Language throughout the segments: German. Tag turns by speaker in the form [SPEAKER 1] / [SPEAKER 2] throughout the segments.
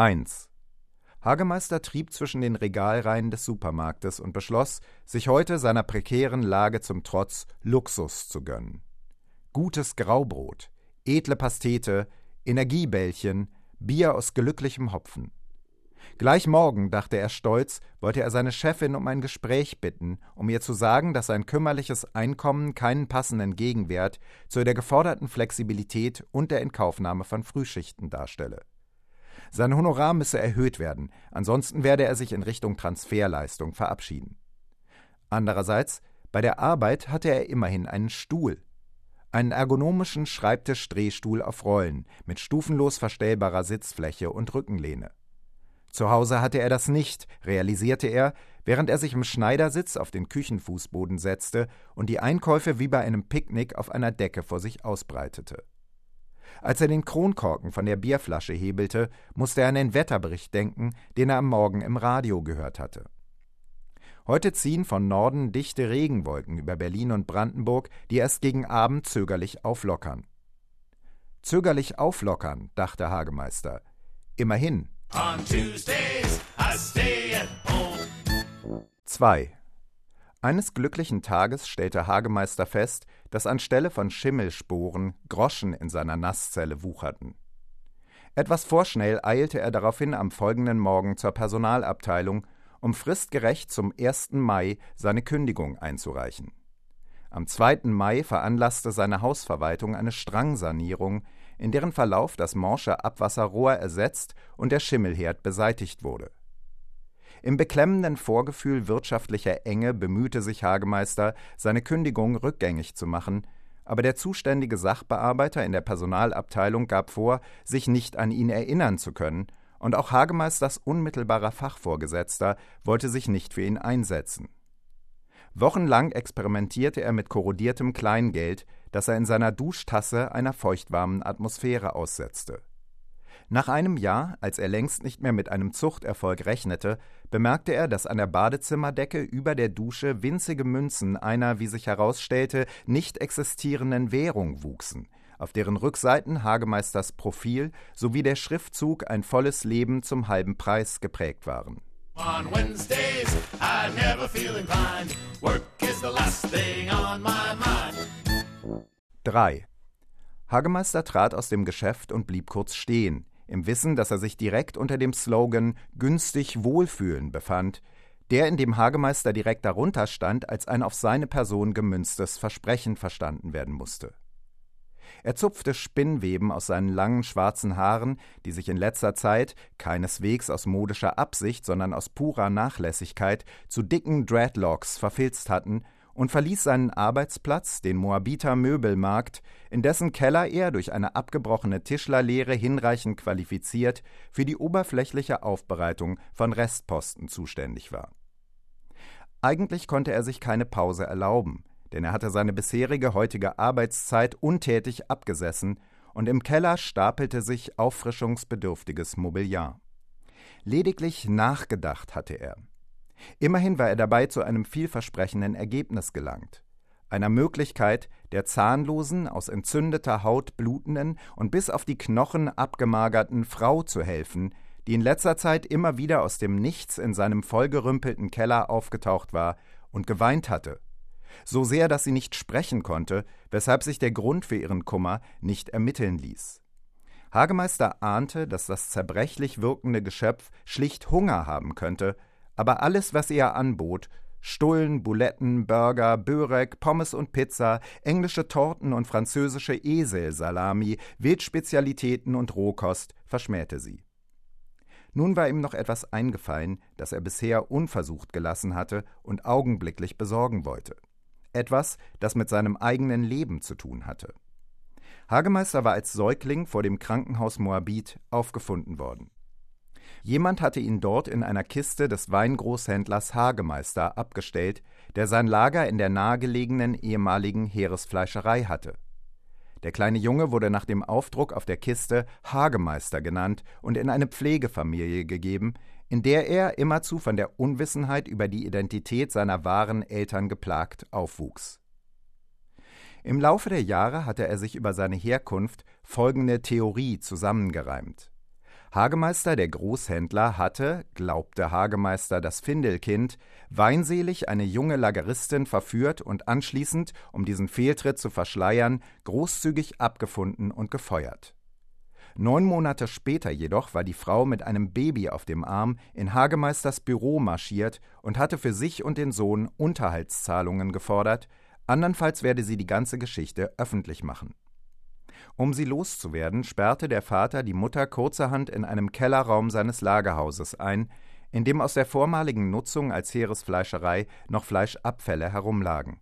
[SPEAKER 1] 1. Hagemeister trieb zwischen den Regalreihen des Supermarktes und beschloss, sich heute seiner prekären Lage zum Trotz Luxus zu gönnen. Gutes Graubrot, edle Pastete, Energiebällchen, Bier aus glücklichem Hopfen. Gleich morgen, dachte er stolz, wollte er seine Chefin um ein Gespräch bitten, um ihr zu sagen, dass sein kümmerliches Einkommen keinen passenden Gegenwert zu der geforderten Flexibilität und der Inkaufnahme von Frühschichten darstelle. Sein Honorar müsse erhöht werden, ansonsten werde er sich in Richtung Transferleistung verabschieden. Andererseits, bei der Arbeit hatte er immerhin einen Stuhl. Einen ergonomischen Schreibtisch-Drehstuhl auf Rollen mit stufenlos verstellbarer Sitzfläche und Rückenlehne. Zu Hause hatte er das nicht, realisierte er, während er sich im Schneidersitz auf den Küchenfußboden setzte und die Einkäufe wie bei einem Picknick auf einer Decke vor sich ausbreitete. Als er den Kronkorken von der Bierflasche hebelte, musste er an den Wetterbericht denken, den er am Morgen im Radio gehört hatte. Heute ziehen von Norden dichte Regenwolken über Berlin und Brandenburg, die erst gegen Abend zögerlich auflockern. Zögerlich auflockern, dachte Hagemeister. Immerhin. On Tuesdays, I stay at home. 2. Eines glücklichen Tages stellte Hagemeister fest, dass anstelle von Schimmelsporen Groschen in seiner Nasszelle wucherten. Etwas vorschnell eilte er daraufhin am folgenden Morgen zur Personalabteilung, um fristgerecht zum 1. Mai seine Kündigung einzureichen. Am 2. Mai veranlasste seine Hausverwaltung eine Strangsanierung, in deren Verlauf das morsche Abwasserrohr ersetzt und der Schimmelherd beseitigt wurde. Im beklemmenden Vorgefühl wirtschaftlicher Enge bemühte sich Hagemeister, seine Kündigung rückgängig zu machen, aber der zuständige Sachbearbeiter in der Personalabteilung gab vor, sich nicht an ihn erinnern zu können, und auch Hagemeisters unmittelbarer Fachvorgesetzter wollte sich nicht für ihn einsetzen. Wochenlang experimentierte er mit korrodiertem Kleingeld, das er in seiner Duschtasse einer feuchtwarmen Atmosphäre aussetzte. Nach einem Jahr, als er längst nicht mehr mit einem Zuchterfolg rechnete, bemerkte er, dass an der Badezimmerdecke über der Dusche winzige Münzen einer, wie sich herausstellte, nicht existierenden Währung wuchsen, auf deren Rückseiten Hagemeisters Profil sowie der Schriftzug ein volles Leben zum halben Preis geprägt waren. On Wednesdays I never feel inclined. Work is the last thing on my mind. 3. Hagemeister trat aus dem Geschäft und blieb kurz stehen, im Wissen, dass er sich direkt unter dem Slogan günstig Wohlfühlen befand, der in dem Hagemeister direkt darunter stand, als ein auf seine Person gemünztes Versprechen verstanden werden musste. Er zupfte Spinnweben aus seinen langen schwarzen Haaren, die sich in letzter Zeit, keineswegs aus modischer Absicht, sondern aus purer Nachlässigkeit, zu dicken Dreadlocks verfilzt hatten und verließ seinen Arbeitsplatz, den Moabiter Möbelmarkt, in dessen Keller er durch eine abgebrochene Tischlerlehre hinreichend qualifiziert für die oberflächliche Aufbereitung von Restposten zuständig war. Eigentlich konnte er sich keine Pause erlauben, denn er hatte seine bisherige heutige Arbeitszeit untätig abgesessen und im Keller stapelte sich auffrischungsbedürftiges Mobiliar. Lediglich nachgedacht hatte er. Immerhin war er dabei zu einem vielversprechenden Ergebnis gelangt einer Möglichkeit, der zahnlosen, aus entzündeter Haut blutenden und bis auf die Knochen abgemagerten Frau zu helfen, die in letzter Zeit immer wieder aus dem Nichts in seinem vollgerümpelten Keller aufgetaucht war und geweint hatte. So sehr, dass sie nicht sprechen konnte, weshalb sich der Grund für ihren Kummer nicht ermitteln ließ. Hagemeister ahnte, dass das zerbrechlich wirkende Geschöpf schlicht Hunger haben könnte aber alles, was er anbot, Stullen, Buletten, Burger, Börek, Pommes und Pizza, englische Torten und französische Eselsalami, Wildspezialitäten und Rohkost, verschmähte sie. Nun war ihm noch etwas eingefallen, das er bisher unversucht gelassen hatte und augenblicklich besorgen wollte. Etwas, das mit seinem eigenen Leben zu tun hatte. Hagemeister war als Säugling vor dem Krankenhaus Moabit aufgefunden worden. Jemand hatte ihn dort in einer Kiste des Weingroßhändlers Hagemeister abgestellt, der sein Lager in der nahegelegenen ehemaligen Heeresfleischerei hatte. Der kleine Junge wurde nach dem Aufdruck auf der Kiste Hagemeister genannt und in eine Pflegefamilie gegeben, in der er, immerzu von der Unwissenheit über die Identität seiner wahren Eltern geplagt, aufwuchs. Im Laufe der Jahre hatte er sich über seine Herkunft folgende Theorie zusammengereimt. Hagemeister, der Großhändler, hatte, glaubte Hagemeister das Findelkind, weinselig eine junge Lageristin verführt und anschließend, um diesen Fehltritt zu verschleiern, großzügig abgefunden und gefeuert. Neun Monate später jedoch war die Frau mit einem Baby auf dem Arm in Hagemeisters Büro marschiert und hatte für sich und den Sohn Unterhaltszahlungen gefordert, andernfalls werde sie die ganze Geschichte öffentlich machen. Um sie loszuwerden, sperrte der Vater die Mutter kurzerhand in einem Kellerraum seines Lagerhauses ein, in dem aus der vormaligen Nutzung als Heeresfleischerei noch Fleischabfälle herumlagen.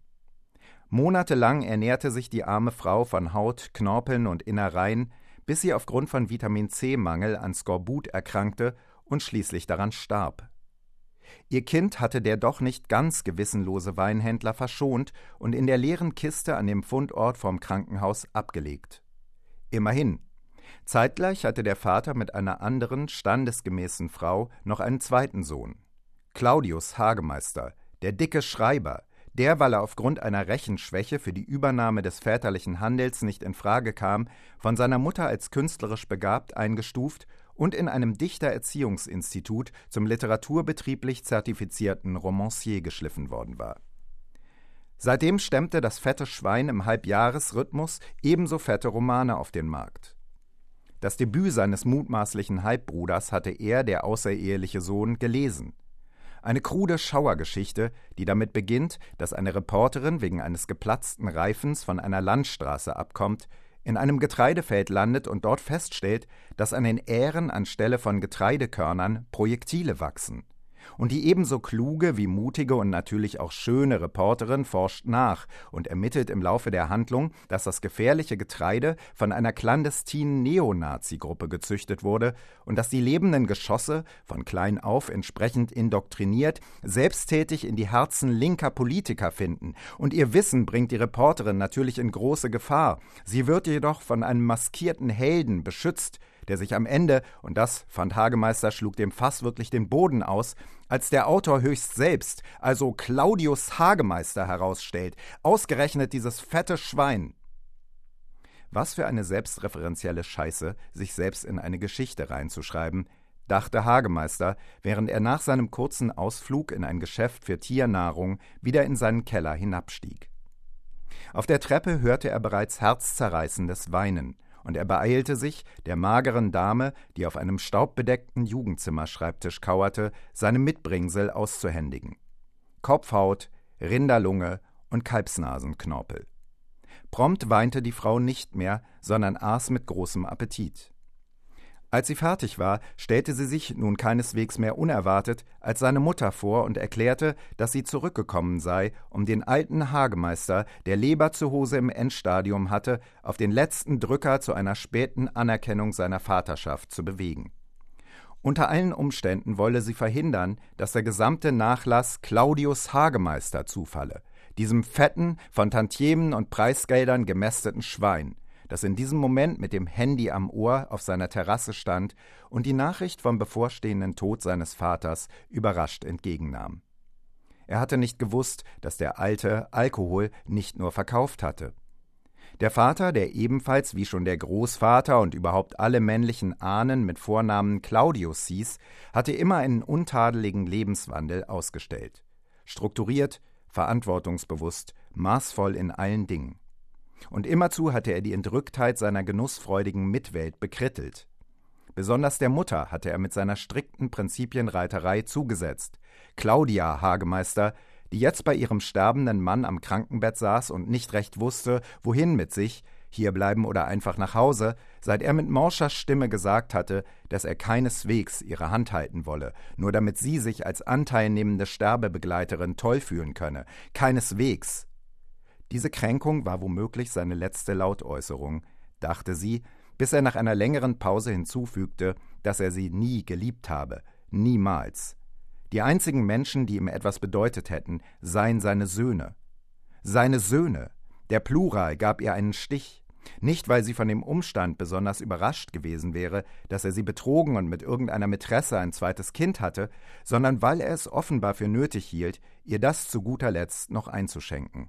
[SPEAKER 1] Monatelang ernährte sich die arme Frau von Haut, Knorpeln und Innereien, bis sie aufgrund von Vitamin C-Mangel an Skorbut erkrankte und schließlich daran starb. Ihr Kind hatte der doch nicht ganz gewissenlose Weinhändler verschont und in der leeren Kiste an dem Fundort vom Krankenhaus abgelegt. Immerhin. Zeitgleich hatte der Vater mit einer anderen, standesgemäßen Frau noch einen zweiten Sohn. Claudius Hagemeister, der dicke Schreiber, der, weil er aufgrund einer Rechenschwäche für die Übernahme des väterlichen Handels nicht in Frage kam, von seiner Mutter als künstlerisch begabt eingestuft und in einem Dichtererziehungsinstitut zum literaturbetrieblich zertifizierten Romancier geschliffen worden war. Seitdem stemmte das fette Schwein im Halbjahresrhythmus ebenso fette Romane auf den Markt. Das Debüt seines mutmaßlichen Halbbruders hatte er, der außereheliche Sohn, gelesen – eine krude Schauergeschichte, die damit beginnt, dass eine Reporterin wegen eines geplatzten Reifens von einer Landstraße abkommt, in einem Getreidefeld landet und dort feststellt, dass an den Ähren anstelle von Getreidekörnern Projektile wachsen und die ebenso kluge wie mutige und natürlich auch schöne Reporterin forscht nach und ermittelt im Laufe der Handlung, dass das gefährliche Getreide von einer clandestinen Neonazi-Gruppe gezüchtet wurde und dass die lebenden Geschosse, von klein auf entsprechend indoktriniert, selbsttätig in die Herzen linker Politiker finden. Und ihr Wissen bringt die Reporterin natürlich in große Gefahr. Sie wird jedoch von einem maskierten Helden beschützt, der sich am Ende, und das fand Hagemeister, schlug dem Fass wirklich den Boden aus, als der Autor höchst selbst, also Claudius Hagemeister, herausstellt, ausgerechnet dieses fette Schwein. Was für eine selbstreferenzielle Scheiße, sich selbst in eine Geschichte reinzuschreiben, dachte Hagemeister, während er nach seinem kurzen Ausflug in ein Geschäft für Tiernahrung wieder in seinen Keller hinabstieg. Auf der Treppe hörte er bereits herzzerreißendes Weinen, und er beeilte sich, der mageren Dame, die auf einem staubbedeckten Jugendzimmerschreibtisch kauerte, seine Mitbringsel auszuhändigen. Kopfhaut, Rinderlunge und Kalbsnasenknorpel. Prompt weinte die Frau nicht mehr, sondern aß mit großem Appetit. Als sie fertig war, stellte sie sich, nun keineswegs mehr unerwartet, als seine Mutter vor und erklärte, dass sie zurückgekommen sei, um den alten Hagemeister, der Leberzirrhose im Endstadium hatte, auf den letzten Drücker zu einer späten Anerkennung seiner Vaterschaft zu bewegen. Unter allen Umständen wolle sie verhindern, dass der gesamte Nachlass Claudius Hagemeister zufalle, diesem fetten, von Tantiemen und Preisgeldern gemästeten Schwein, das in diesem Moment mit dem Handy am Ohr auf seiner Terrasse stand und die Nachricht vom bevorstehenden Tod seines Vaters überrascht entgegennahm. Er hatte nicht gewusst, dass der Alte Alkohol nicht nur verkauft hatte. Der Vater, der ebenfalls wie schon der Großvater und überhaupt alle männlichen Ahnen mit Vornamen Claudius hieß, hatte immer einen untadeligen Lebenswandel ausgestellt. Strukturiert, verantwortungsbewusst, maßvoll in allen Dingen. Und immerzu hatte er die Entrücktheit seiner genussfreudigen Mitwelt bekrittelt. Besonders der Mutter hatte er mit seiner strikten Prinzipienreiterei zugesetzt. Claudia Hagemeister, die jetzt bei ihrem sterbenden Mann am Krankenbett saß und nicht recht wusste, wohin mit sich, hierbleiben oder einfach nach Hause, seit er mit morscher Stimme gesagt hatte, dass er keineswegs ihre Hand halten wolle, nur damit sie sich als anteilnehmende Sterbebegleiterin toll fühlen könne. Keineswegs. Diese Kränkung war womöglich seine letzte Lautäußerung, dachte sie, bis er nach einer längeren Pause hinzufügte, dass er sie nie geliebt habe, niemals. Die einzigen Menschen, die ihm etwas bedeutet hätten, seien seine Söhne. Seine Söhne. Der Plural gab ihr einen Stich. Nicht, weil sie von dem Umstand besonders überrascht gewesen wäre, dass er sie betrogen und mit irgendeiner Mätresse ein zweites Kind hatte, sondern weil er es offenbar für nötig hielt, ihr das zu guter Letzt noch einzuschenken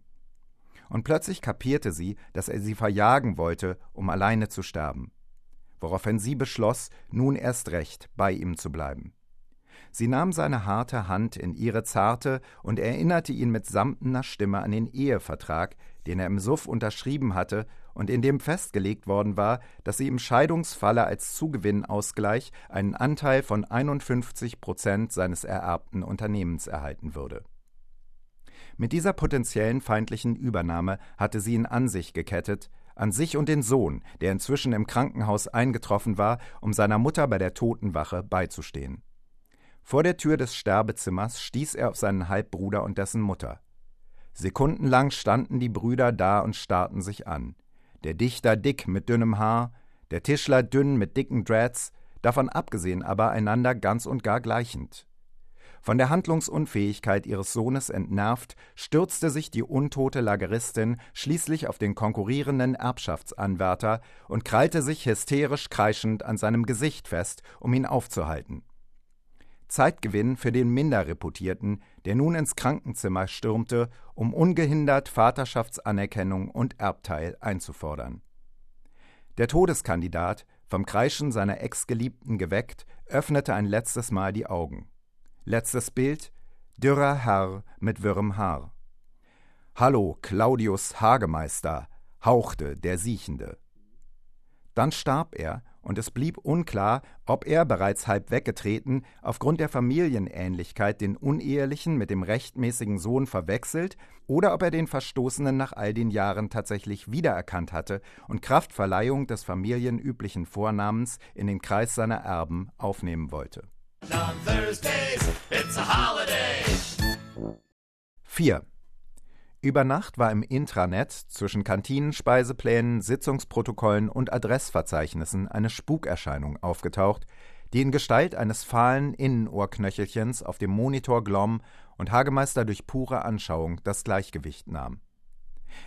[SPEAKER 1] und plötzlich kapierte sie, dass er sie verjagen wollte, um alleine zu sterben. woraufhin sie beschloss, nun erst recht bei ihm zu bleiben. Sie nahm seine harte Hand in ihre zarte und erinnerte ihn mit samtner Stimme an den Ehevertrag, den er im Suff unterschrieben hatte und in dem festgelegt worden war, dass sie im Scheidungsfalle als Zugewinnausgleich einen Anteil von 51 Prozent seines ererbten Unternehmens erhalten würde. Mit dieser potenziellen feindlichen Übernahme hatte sie ihn an sich gekettet, an sich und den Sohn, der inzwischen im Krankenhaus eingetroffen war, um seiner Mutter bei der Totenwache beizustehen. Vor der Tür des Sterbezimmers stieß er auf seinen Halbbruder und dessen Mutter. Sekundenlang standen die Brüder da und starrten sich an. Der Dichter dick mit dünnem Haar, der Tischler dünn mit dicken Dreads, davon abgesehen aber einander ganz und gar gleichend. Von der Handlungsunfähigkeit ihres Sohnes entnervt, stürzte sich die untote Lageristin schließlich auf den konkurrierenden Erbschaftsanwärter und krallte sich hysterisch kreischend an seinem Gesicht fest, um ihn aufzuhalten. Zeitgewinn für den Minderreputierten, der nun ins Krankenzimmer stürmte, um ungehindert Vaterschaftsanerkennung und Erbteil einzufordern. Der Todeskandidat, vom Kreischen seiner Ex-Geliebten geweckt, öffnete ein letztes Mal die Augen. Letztes Bild: dürrer Herr mit wirrem Haar. Hallo, Claudius Hagemeister, hauchte der Siechende. Dann starb er, und es blieb unklar, ob er bereits halb weggetreten aufgrund der Familienähnlichkeit den unehelichen mit dem rechtmäßigen Sohn verwechselt oder ob er den Verstoßenen nach all den Jahren tatsächlich wiedererkannt hatte und Kraftverleihung des familienüblichen Vornamens in den Kreis seiner Erben aufnehmen wollte. 4. Über Nacht war im Intranet zwischen Kantinen, Speiseplänen, Sitzungsprotokollen und Adressverzeichnissen eine Spukerscheinung aufgetaucht, die in Gestalt eines fahlen Innenohrknöchelchens auf dem Monitor glomm und Hagemeister durch pure Anschauung das Gleichgewicht nahm.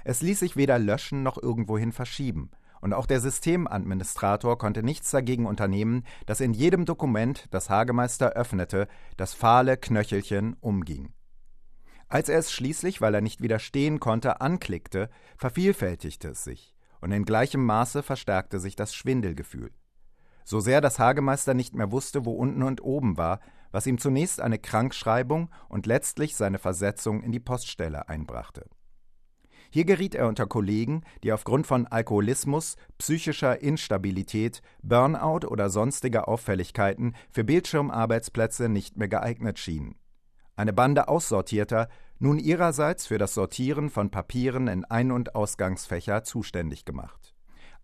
[SPEAKER 1] Es ließ sich weder löschen noch irgendwohin verschieben, und auch der Systemadministrator konnte nichts dagegen unternehmen, dass in jedem Dokument, das Hagemeister öffnete, das fahle Knöchelchen umging. Als er es schließlich, weil er nicht widerstehen konnte, anklickte, vervielfältigte es sich, und in gleichem Maße verstärkte sich das Schwindelgefühl. So sehr dass Hagemeister nicht mehr wusste, wo unten und oben war, was ihm zunächst eine Krankschreibung und letztlich seine Versetzung in die Poststelle einbrachte. Hier geriet er unter Kollegen, die aufgrund von Alkoholismus, psychischer Instabilität, Burnout oder sonstiger Auffälligkeiten für Bildschirmarbeitsplätze nicht mehr geeignet schienen eine Bande Aussortierter, nun ihrerseits für das Sortieren von Papieren in Ein- und Ausgangsfächer zuständig gemacht.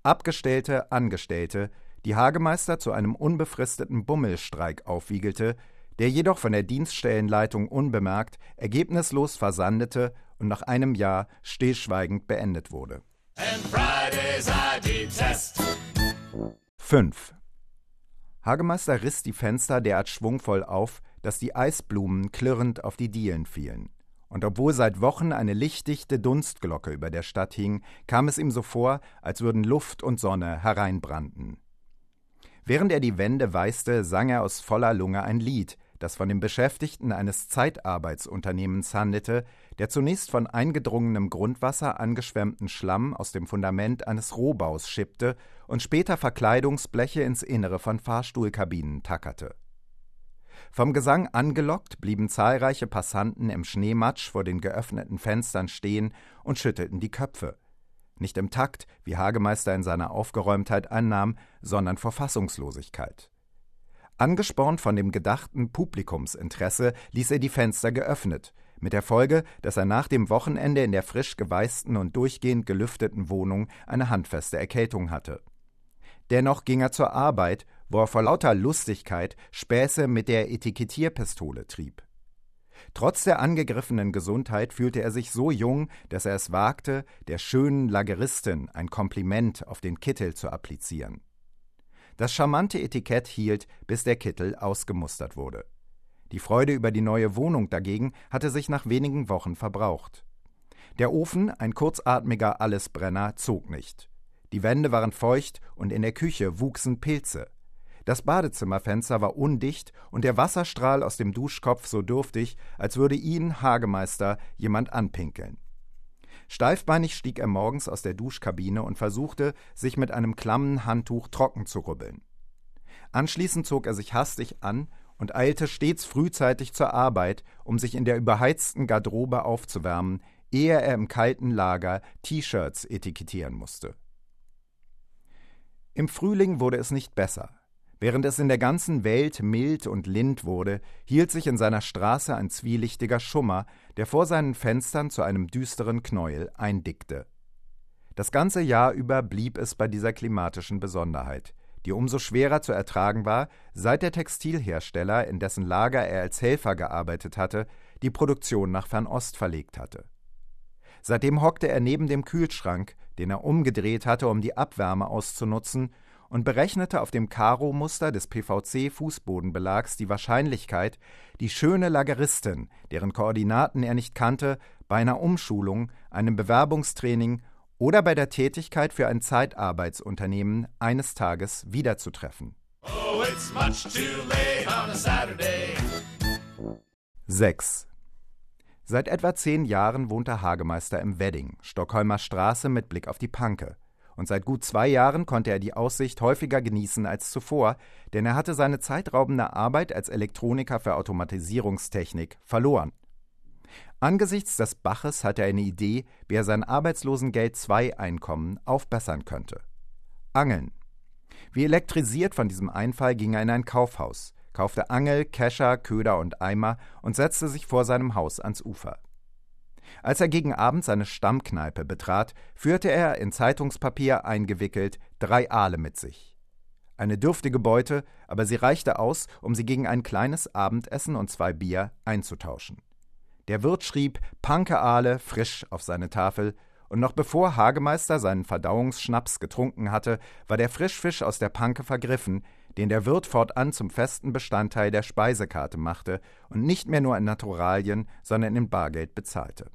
[SPEAKER 1] Abgestellte Angestellte, die Hagemeister zu einem unbefristeten Bummelstreik aufwiegelte, der jedoch von der Dienststellenleitung unbemerkt, ergebnislos versandete und nach einem Jahr stillschweigend beendet wurde. 5. Hagemeister riss die Fenster derart schwungvoll auf, dass die Eisblumen klirrend auf die Dielen fielen. Und obwohl seit Wochen eine lichtdichte Dunstglocke über der Stadt hing, kam es ihm so vor, als würden Luft und Sonne hereinbrannten. Während er die Wände weißte, sang er aus voller Lunge ein Lied, das von dem Beschäftigten eines Zeitarbeitsunternehmens handelte, der zunächst von eingedrungenem Grundwasser angeschwemmten Schlamm aus dem Fundament eines Rohbaus schippte und später Verkleidungsbleche ins Innere von Fahrstuhlkabinen tackerte. Vom Gesang angelockt blieben zahlreiche Passanten im Schneematsch vor den geöffneten Fenstern stehen und schüttelten die Köpfe. Nicht im Takt, wie Hagemeister in seiner Aufgeräumtheit annahm, sondern vor Fassungslosigkeit. Angespornt von dem gedachten Publikumsinteresse ließ er die Fenster geöffnet, mit der Folge, dass er nach dem Wochenende in der frisch geweißten und durchgehend gelüfteten Wohnung eine handfeste Erkältung hatte. Dennoch ging er zur Arbeit wo er vor lauter Lustigkeit Späße mit der Etikettierpistole trieb. Trotz der angegriffenen Gesundheit fühlte er sich so jung, dass er es wagte, der schönen Lageristin ein Kompliment auf den Kittel zu applizieren. Das charmante Etikett hielt, bis der Kittel ausgemustert wurde. Die Freude über die neue Wohnung dagegen hatte sich nach wenigen Wochen verbraucht. Der Ofen, ein kurzatmiger Allesbrenner, zog nicht. Die Wände waren feucht und in der Küche wuchsen Pilze. Das Badezimmerfenster war undicht und der Wasserstrahl aus dem Duschkopf so dürftig, als würde ihn, Hagemeister, jemand anpinkeln. Steifbeinig stieg er morgens aus der Duschkabine und versuchte, sich mit einem klammen Handtuch trocken zu rubbeln. Anschließend zog er sich hastig an und eilte stets frühzeitig zur Arbeit, um sich in der überheizten Garderobe aufzuwärmen, ehe er im kalten Lager T-Shirts etikettieren musste. Im Frühling wurde es nicht besser. Während es in der ganzen Welt mild und lind wurde, hielt sich in seiner Straße ein zwielichtiger Schummer, der vor seinen Fenstern zu einem düsteren Knäuel eindickte. Das ganze Jahr über blieb es bei dieser klimatischen Besonderheit, die umso schwerer zu ertragen war, seit der Textilhersteller, in dessen Lager er als Helfer gearbeitet hatte, die Produktion nach Fernost verlegt hatte. Seitdem hockte er neben dem Kühlschrank, den er umgedreht hatte, um die Abwärme auszunutzen, und berechnete auf dem Karo-Muster des PVC-Fußbodenbelags die Wahrscheinlichkeit, die schöne Lageristin, deren Koordinaten er nicht kannte, bei einer Umschulung, einem Bewerbungstraining oder bei der Tätigkeit für ein Zeitarbeitsunternehmen eines Tages wiederzutreffen. Oh, 6. Seit etwa zehn Jahren wohnt der Hagemeister im Wedding, Stockholmer Straße mit Blick auf die Panke und seit gut zwei Jahren konnte er die Aussicht häufiger genießen als zuvor, denn er hatte seine zeitraubende Arbeit als Elektroniker für Automatisierungstechnik verloren. Angesichts des Baches hatte er eine Idee, wie er sein Arbeitslosengeld-II-Einkommen aufbessern könnte. Angeln. Wie elektrisiert von diesem Einfall ging er in ein Kaufhaus, kaufte Angel, Kescher, Köder und Eimer und setzte sich vor seinem Haus ans Ufer. Als er gegen Abend seine Stammkneipe betrat, führte er, in Zeitungspapier eingewickelt, drei Aale mit sich. Eine dürftige Beute, aber sie reichte aus, um sie gegen ein kleines Abendessen und zwei Bier einzutauschen. Der Wirt schrieb Panke Aale frisch auf seine Tafel, und noch bevor Hagemeister seinen Verdauungsschnaps getrunken hatte, war der Frischfisch aus der Panke vergriffen, den der Wirt fortan zum festen Bestandteil der Speisekarte machte und nicht mehr nur in Naturalien, sondern in Bargeld bezahlte.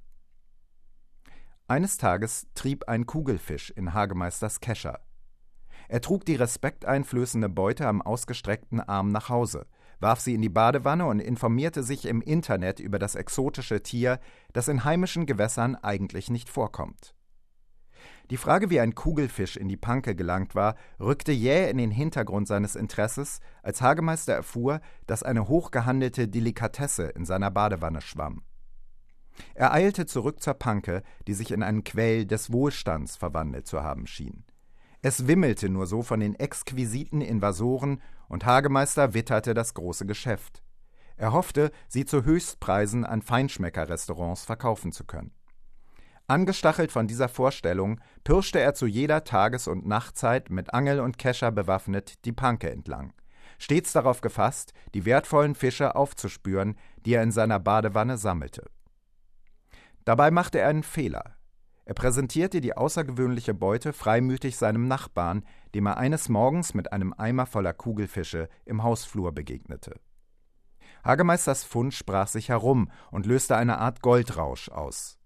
[SPEAKER 1] Eines Tages trieb ein Kugelfisch in Hagemeisters Kescher. Er trug die respekteinflößende Beute am ausgestreckten Arm nach Hause, warf sie in die Badewanne und informierte sich im Internet über das exotische Tier, das in heimischen Gewässern eigentlich nicht vorkommt. Die Frage, wie ein Kugelfisch in die Panke gelangt war, rückte jäh in den Hintergrund seines Interesses, als Hagemeister erfuhr, dass eine hochgehandelte Delikatesse in seiner Badewanne schwamm. Er eilte zurück zur Panke, die sich in einen Quell des Wohlstands verwandelt zu haben schien. Es wimmelte nur so von den exquisiten Invasoren, und Hagemeister witterte das große Geschäft. Er hoffte, sie zu Höchstpreisen an Feinschmeckerrestaurants verkaufen zu können. Angestachelt von dieser Vorstellung pirschte er zu jeder Tages- und Nachtzeit mit Angel und Kescher bewaffnet die Panke entlang, stets darauf gefasst, die wertvollen Fische aufzuspüren, die er in seiner Badewanne sammelte. Dabei machte er einen Fehler. Er präsentierte die außergewöhnliche Beute freimütig seinem Nachbarn, dem er eines Morgens mit einem Eimer voller Kugelfische im Hausflur begegnete. Hagemeisters Fund sprach sich herum und löste eine Art Goldrausch aus.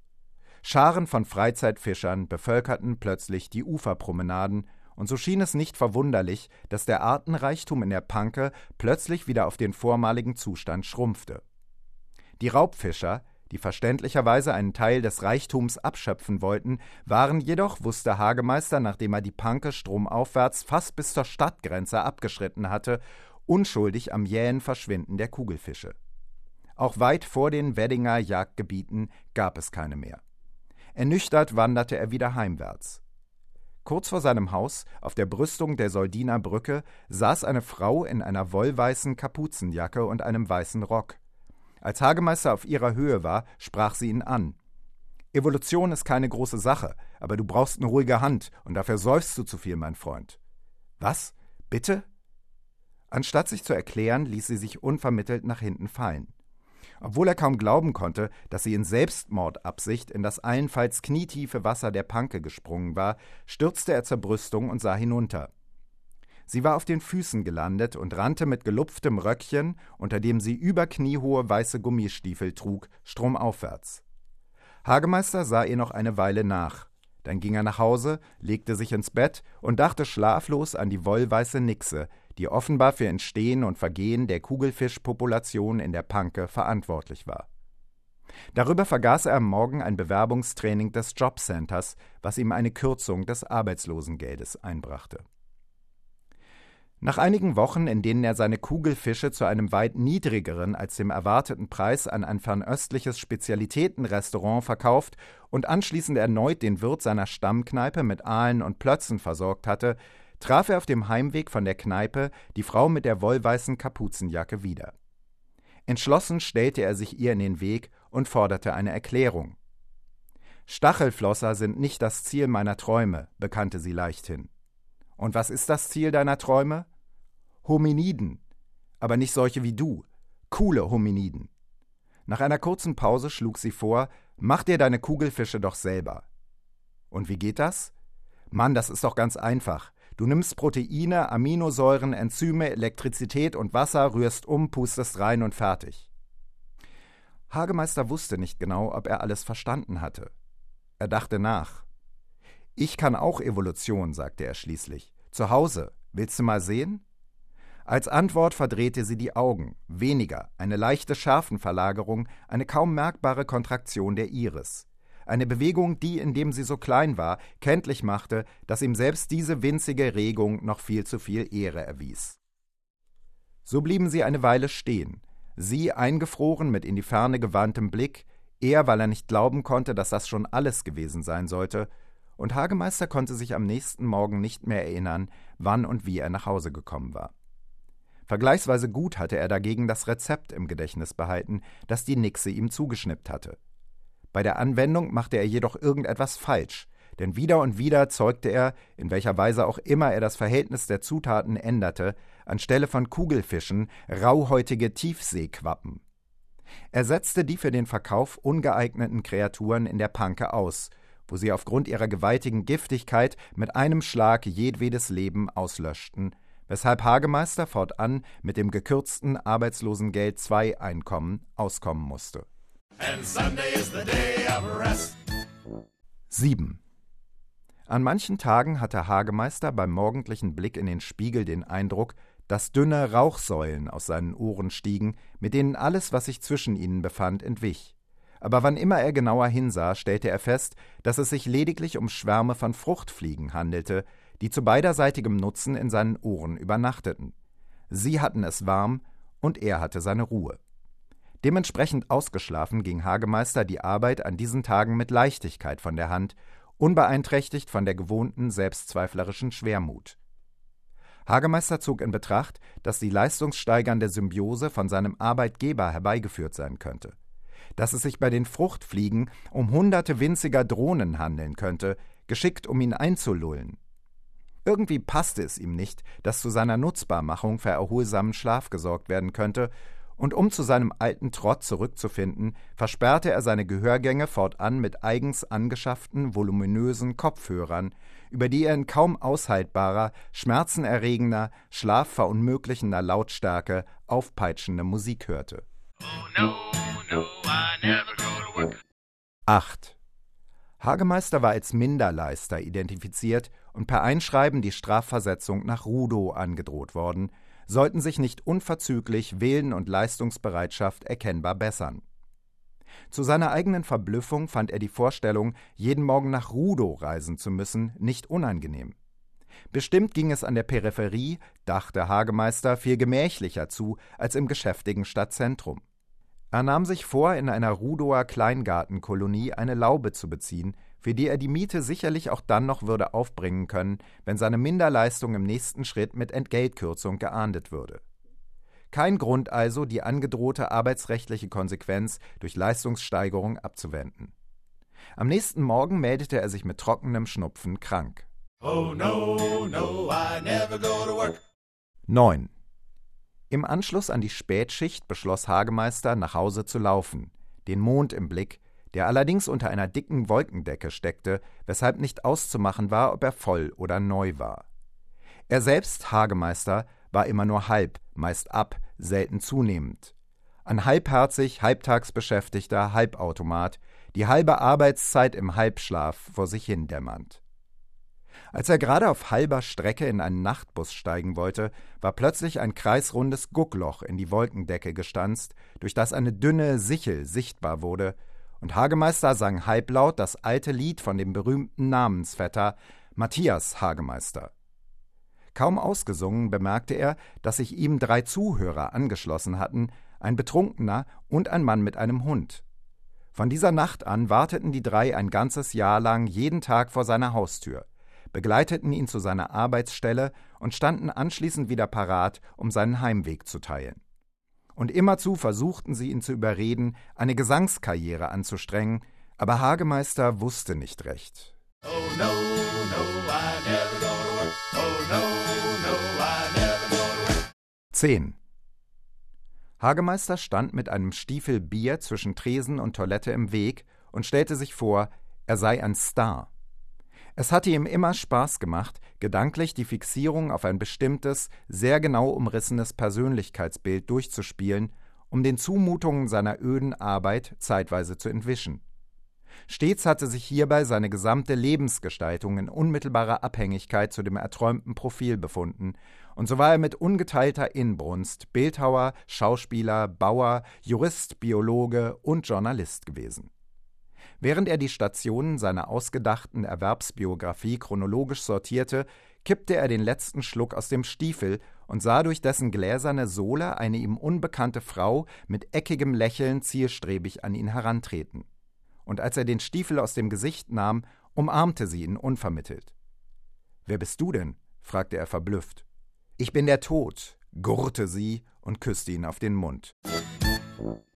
[SPEAKER 1] Scharen von Freizeitfischern bevölkerten plötzlich die Uferpromenaden, und so schien es nicht verwunderlich, dass der Artenreichtum in der Panke plötzlich wieder auf den vormaligen Zustand schrumpfte. Die Raubfischer, die verständlicherweise einen Teil des Reichtums abschöpfen wollten, waren jedoch, wusste Hagemeister, nachdem er die Panke stromaufwärts fast bis zur Stadtgrenze abgeschritten hatte, unschuldig am jähen Verschwinden der Kugelfische. Auch weit vor den Weddinger Jagdgebieten gab es keine mehr. Ernüchtert wanderte er wieder heimwärts. Kurz vor seinem Haus, auf der Brüstung der Soldiner Brücke, saß eine Frau in einer wollweißen Kapuzenjacke und einem weißen Rock. Als Hagemeister auf ihrer Höhe war, sprach sie ihn an. Evolution ist keine große Sache, aber du brauchst eine ruhige Hand, und dafür säufst du zu viel, mein Freund. Was? Bitte? Anstatt sich zu erklären, ließ sie sich unvermittelt nach hinten fallen. Obwohl er kaum glauben konnte, dass sie in Selbstmordabsicht in das allenfalls knietiefe Wasser der Panke gesprungen war, stürzte er zur Brüstung und sah hinunter. Sie war auf den Füßen gelandet und rannte mit gelupftem Röckchen, unter dem sie überkniehohe weiße Gummistiefel trug, stromaufwärts. Hagemeister sah ihr noch eine Weile nach. Dann ging er nach Hause, legte sich ins Bett und dachte schlaflos an die wollweiße Nixe, die offenbar für Entstehen und Vergehen der Kugelfischpopulation in der Panke verantwortlich war. Darüber vergaß er am Morgen ein Bewerbungstraining des Jobcenters, was ihm eine Kürzung des Arbeitslosengeldes einbrachte. Nach einigen Wochen, in denen er seine Kugelfische zu einem weit niedrigeren als dem erwarteten Preis an ein fernöstliches Spezialitätenrestaurant verkauft und anschließend erneut den Wirt seiner Stammkneipe mit Aalen und Plötzen versorgt hatte, traf er auf dem Heimweg von der Kneipe die Frau mit der wollweißen Kapuzenjacke wieder. Entschlossen stellte er sich ihr in den Weg und forderte eine Erklärung. Stachelflosser sind nicht das Ziel meiner Träume, bekannte sie leichthin. Und was ist das Ziel deiner Träume? Hominiden, aber nicht solche wie du, coole Hominiden. Nach einer kurzen Pause schlug sie vor, mach dir deine Kugelfische doch selber. Und wie geht das? Mann, das ist doch ganz einfach. Du nimmst Proteine, Aminosäuren, Enzyme, Elektrizität und Wasser, rührst um, pustest rein und fertig. Hagemeister wusste nicht genau, ob er alles verstanden hatte. Er dachte nach. Ich kann auch Evolution, sagte er schließlich. Zu Hause. Willst du mal sehen? Als Antwort verdrehte sie die Augen. Weniger, eine leichte Schärfenverlagerung, eine kaum merkbare Kontraktion der Iris. Eine Bewegung, die, indem sie so klein war, kenntlich machte, dass ihm selbst diese winzige Regung noch viel zu viel Ehre erwies. So blieben sie eine Weile stehen, sie eingefroren mit in die Ferne gewandtem Blick, er, weil er nicht glauben konnte, dass das schon alles gewesen sein sollte, und Hagemeister konnte sich am nächsten Morgen nicht mehr erinnern, wann und wie er nach Hause gekommen war. Vergleichsweise gut hatte er dagegen das Rezept im Gedächtnis behalten, das die Nixe ihm zugeschnippt hatte. Bei der Anwendung machte er jedoch irgendetwas falsch, denn wieder und wieder zeugte er, in welcher Weise auch immer er das Verhältnis der Zutaten änderte, anstelle von Kugelfischen rauhäutige Tiefseequappen. Er setzte die für den Verkauf ungeeigneten Kreaturen in der Panke aus wo sie aufgrund ihrer gewaltigen Giftigkeit mit einem Schlag jedwedes Leben auslöschten, weshalb Hagemeister fortan mit dem gekürzten Arbeitslosengeld II Einkommen auskommen musste. 7. An manchen Tagen hatte Hagemeister beim morgendlichen Blick in den Spiegel den Eindruck, dass dünne Rauchsäulen aus seinen Ohren stiegen, mit denen alles, was sich zwischen ihnen befand, entwich aber wann immer er genauer hinsah, stellte er fest, dass es sich lediglich um Schwärme von Fruchtfliegen handelte, die zu beiderseitigem Nutzen in seinen Ohren übernachteten. Sie hatten es warm und er hatte seine Ruhe. Dementsprechend ausgeschlafen ging Hagemeister die Arbeit an diesen Tagen mit Leichtigkeit von der Hand, unbeeinträchtigt von der gewohnten selbstzweiflerischen Schwermut. Hagemeister zog in Betracht, dass die leistungssteigernde Symbiose von seinem Arbeitgeber herbeigeführt sein könnte dass es sich bei den Fruchtfliegen um hunderte winziger Drohnen handeln könnte, geschickt, um ihn einzulullen. Irgendwie passte es ihm nicht, dass zu seiner Nutzbarmachung für erholsamen Schlaf gesorgt werden könnte, und um zu seinem alten Trott zurückzufinden, versperrte er seine Gehörgänge fortan mit eigens angeschafften, voluminösen Kopfhörern, über die er in kaum aushaltbarer, schmerzenerregender, schlafverunmöglichender Lautstärke aufpeitschende Musik hörte. Oh no, 8. Hagemeister war als Minderleister identifiziert und per Einschreiben die Strafversetzung nach Rudow angedroht worden, sollten sich nicht unverzüglich Willen und Leistungsbereitschaft erkennbar bessern. Zu seiner eigenen Verblüffung fand er die Vorstellung, jeden Morgen nach Rudow reisen zu müssen, nicht unangenehm. Bestimmt ging es an der Peripherie, dachte Hagemeister, viel gemächlicher zu als im geschäftigen Stadtzentrum. Er nahm sich vor, in einer Rudower Kleingartenkolonie eine Laube zu beziehen, für die er die Miete sicherlich auch dann noch würde aufbringen können, wenn seine Minderleistung im nächsten Schritt mit Entgeltkürzung geahndet würde. Kein Grund also, die angedrohte arbeitsrechtliche Konsequenz durch Leistungssteigerung abzuwenden. Am nächsten Morgen meldete er sich mit trockenem Schnupfen krank. Oh no, no, I never go to work. 9. Im Anschluss an die Spätschicht beschloss Hagemeister, nach Hause zu laufen, den Mond im Blick, der allerdings unter einer dicken Wolkendecke steckte, weshalb nicht auszumachen war, ob er voll oder neu war. Er selbst, Hagemeister, war immer nur halb, meist ab, selten zunehmend. Ein halbherzig, halbtags beschäftigter Halbautomat, die halbe Arbeitszeit im Halbschlaf vor sich hin dämmernd. Als er gerade auf halber Strecke in einen Nachtbus steigen wollte, war plötzlich ein kreisrundes Guckloch in die Wolkendecke gestanzt, durch das eine dünne Sichel sichtbar wurde, und Hagemeister sang halblaut das alte Lied von dem berühmten Namensvetter Matthias Hagemeister. Kaum ausgesungen bemerkte er, dass sich ihm drei Zuhörer angeschlossen hatten, ein Betrunkener und ein Mann mit einem Hund. Von dieser Nacht an warteten die drei ein ganzes Jahr lang jeden Tag vor seiner Haustür begleiteten ihn zu seiner Arbeitsstelle und standen anschließend wieder parat, um seinen Heimweg zu teilen. Und immerzu versuchten sie ihn zu überreden, eine Gesangskarriere anzustrengen, aber Hagemeister wusste nicht recht. Oh no, no, I never go to work. Oh no, no, I never go to work. 10. Hagemeister stand mit einem Stiefel Bier zwischen Tresen und Toilette im Weg und stellte sich vor, er sei ein Star. Es hatte ihm immer Spaß gemacht, gedanklich die Fixierung auf ein bestimmtes, sehr genau umrissenes Persönlichkeitsbild durchzuspielen, um den Zumutungen seiner öden Arbeit zeitweise zu entwischen. Stets hatte sich hierbei seine gesamte Lebensgestaltung in unmittelbarer Abhängigkeit zu dem erträumten Profil befunden, und so war er mit ungeteilter Inbrunst Bildhauer, Schauspieler, Bauer, Jurist, Biologe und Journalist gewesen. Während er die Stationen seiner ausgedachten Erwerbsbiografie chronologisch sortierte, kippte er den letzten Schluck aus dem Stiefel und sah durch dessen gläserne Sohle eine ihm unbekannte Frau mit eckigem Lächeln zielstrebig an ihn herantreten. Und als er den Stiefel aus dem Gesicht nahm, umarmte sie ihn unvermittelt. Wer bist du denn? fragte er verblüfft. Ich bin der Tod, gurrte sie und küsste ihn auf den Mund.